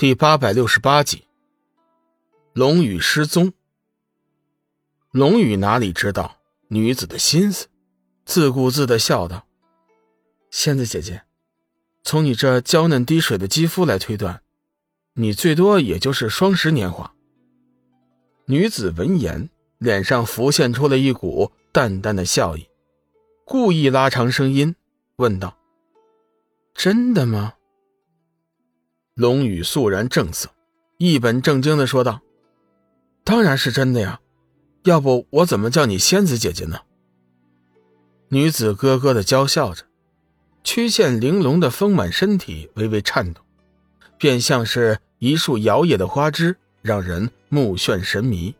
第八百六十八集，龙宇失踪。龙宇哪里知道女子的心思，自顾自的笑道：“仙子姐姐，从你这娇嫩滴水的肌肤来推断，你最多也就是双十年华。”女子闻言，脸上浮现出了一股淡淡的笑意，故意拉长声音问道：“真的吗？”龙宇肃然正色，一本正经的说道：“当然是真的呀，要不我怎么叫你仙子姐姐呢？”女子咯咯的娇笑着，曲线玲珑的丰满身体微微颤动，便像是一束摇曳的花枝，让人目眩神迷。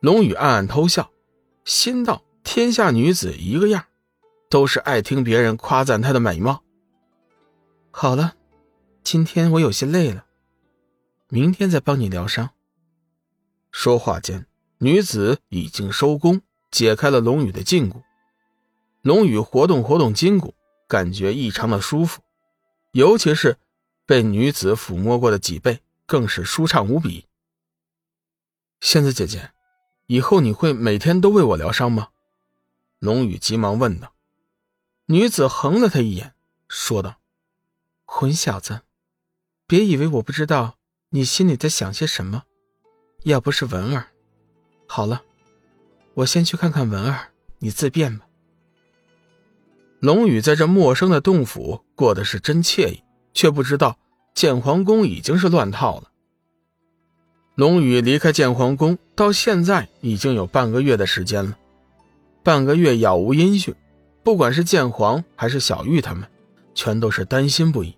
龙宇暗暗偷笑，心道：天下女子一个样，都是爱听别人夸赞她的美貌。好了。今天我有些累了，明天再帮你疗伤。说话间，女子已经收工，解开了龙宇的禁锢。龙宇活动活动筋骨，感觉异常的舒服，尤其是被女子抚摸过的脊背，更是舒畅无比。仙子姐姐，以后你会每天都为我疗伤吗？龙宇急忙问道。女子横了他一眼，说道：“混小子！”别以为我不知道你心里在想些什么，要不是文儿，好了，我先去看看文儿，你自便吧。龙宇在这陌生的洞府过的是真惬意，却不知道建皇宫已经是乱套了。龙宇离开建皇宫到现在已经有半个月的时间了，半个月杳无音讯，不管是建皇还是小玉他们，全都是担心不已。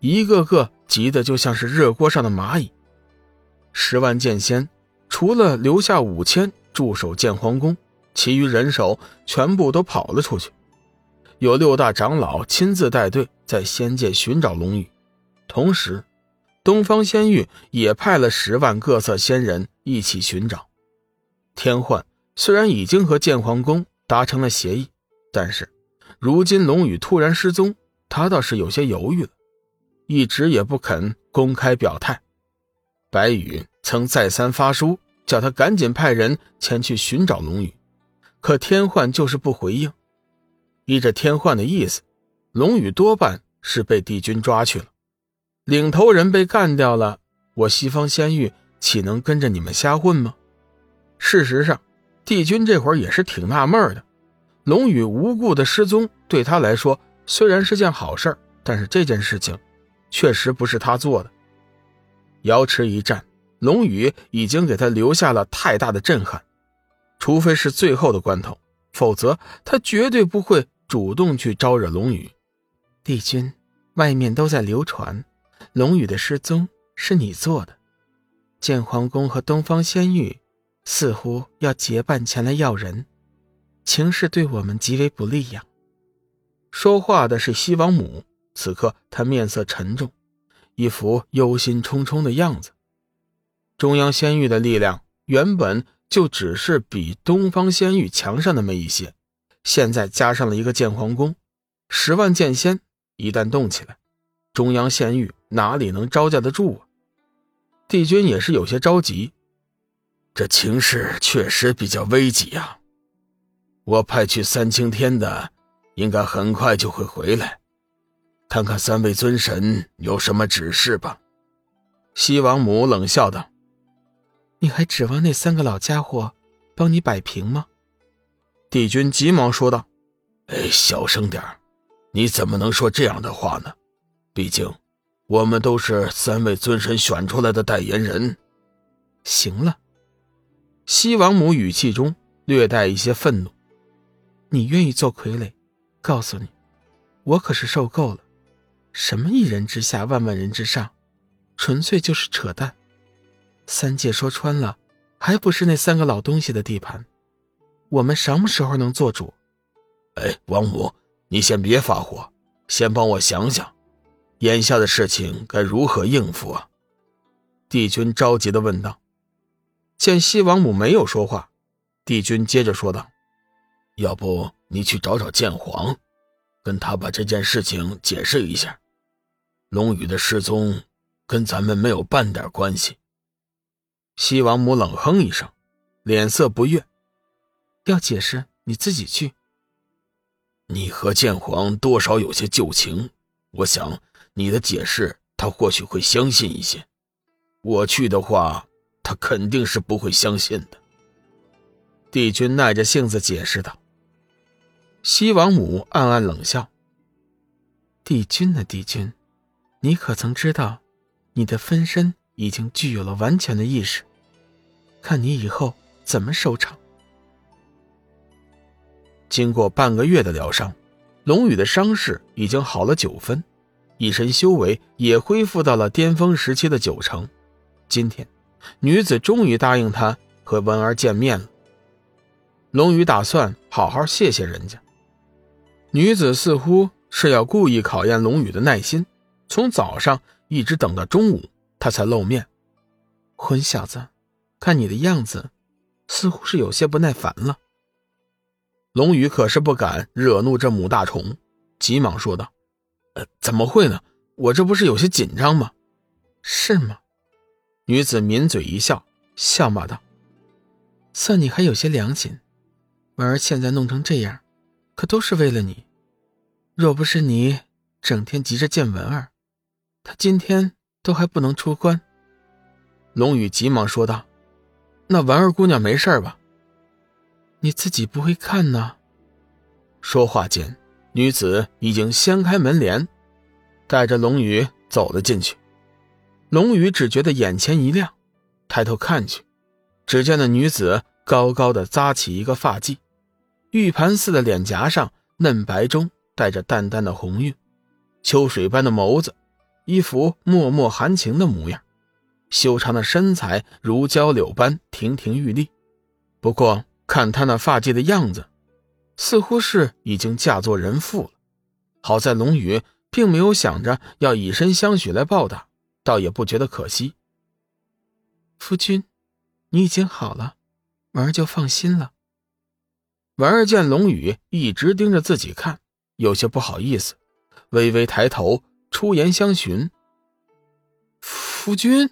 一个个急得就像是热锅上的蚂蚁。十万剑仙除了留下五千驻守剑皇宫，其余人手全部都跑了出去。有六大长老亲自带队在仙界寻找龙宇，同时，东方仙域也派了十万各色仙人一起寻找。天幻虽然已经和剑皇宫达成了协议，但是如今龙宇突然失踪，他倒是有些犹豫了。一直也不肯公开表态。白羽曾再三发书，叫他赶紧派人前去寻找龙宇，可天幻就是不回应。依着天幻的意思，龙宇多半是被帝君抓去了。领头人被干掉了，我西方仙域岂能跟着你们瞎混吗？事实上，帝君这会儿也是挺纳闷的。龙宇无故的失踪，对他来说虽然是件好事但是这件事情。确实不是他做的。瑶池一战，龙宇已经给他留下了太大的震撼，除非是最后的关头，否则他绝对不会主动去招惹龙宇。帝君，外面都在流传，龙宇的失踪是你做的。剑皇宫和东方仙域似乎要结伴前来要人，情势对我们极为不利呀。说话的是西王母。此刻他面色沉重，一副忧心忡忡的样子。中央仙域的力量原本就只是比东方仙域强上那么一些，现在加上了一个剑皇宫，十万剑仙一旦动起来，中央仙域哪里能招架得住啊？帝君也是有些着急，这情势确实比较危急呀。我派去三清天的，应该很快就会回来。看看三位尊神有什么指示吧。西王母冷笑道：“你还指望那三个老家伙帮你摆平吗？”帝君急忙说道：“哎，小声点你怎么能说这样的话呢？毕竟，我们都是三位尊神选出来的代言人。”行了，西王母语气中略带一些愤怒：“你愿意做傀儡？告诉你，我可是受够了。”什么一人之下，万万人之上，纯粹就是扯淡。三界说穿了，还不是那三个老东西的地盘？我们什么时候能做主？哎，王母，你先别发火，先帮我想想，眼下的事情该如何应付啊？帝君着急的问道。见西王母没有说话，帝君接着说道：“要不你去找找剑皇。”跟他把这件事情解释一下，龙宇的失踪跟咱们没有半点关系。西王母冷哼一声，脸色不悦：“要解释你自己去。你和剑皇多少有些旧情，我想你的解释他或许会相信一些。我去的话，他肯定是不会相信的。”帝君耐着性子解释道。西王母暗暗冷笑：“帝君呢？帝君，你可曾知道，你的分身已经具有了完全的意识？看你以后怎么收场。”经过半个月的疗伤，龙宇的伤势已经好了九分，一身修为也恢复到了巅峰时期的九成。今天，女子终于答应他和文儿见面了。龙宇打算好好谢谢人家。女子似乎是要故意考验龙宇的耐心，从早上一直等到中午，他才露面。混小子，看你的样子，似乎是有些不耐烦了。龙宇可是不敢惹怒这母大虫，急忙说道：“呃，怎么会呢？我这不是有些紧张吗？是吗？”女子抿嘴一笑，笑骂道：“算你还有些良心。婉儿现在弄成这样。”可都是为了你，若不是你整天急着见文儿，他今天都还不能出关。龙宇急忙说道：“那文儿姑娘没事吧？你自己不会看呢。”说话间，女子已经掀开门帘，带着龙宇走了进去。龙宇只觉得眼前一亮，抬头看去，只见那女子高高的扎起一个发髻。玉盘似的脸颊上，嫩白中带着淡淡的红晕，秋水般的眸子，一副脉脉含情的模样。修长的身材如娇柳般亭亭玉立。不过看她那发髻的样子，似乎是已经嫁作人妇了。好在龙宇并没有想着要以身相许来报答，倒也不觉得可惜。夫君，你已经好了，儿就放心了。婉儿见龙宇一直盯着自己看，有些不好意思，微微抬头出言相询：“夫君。”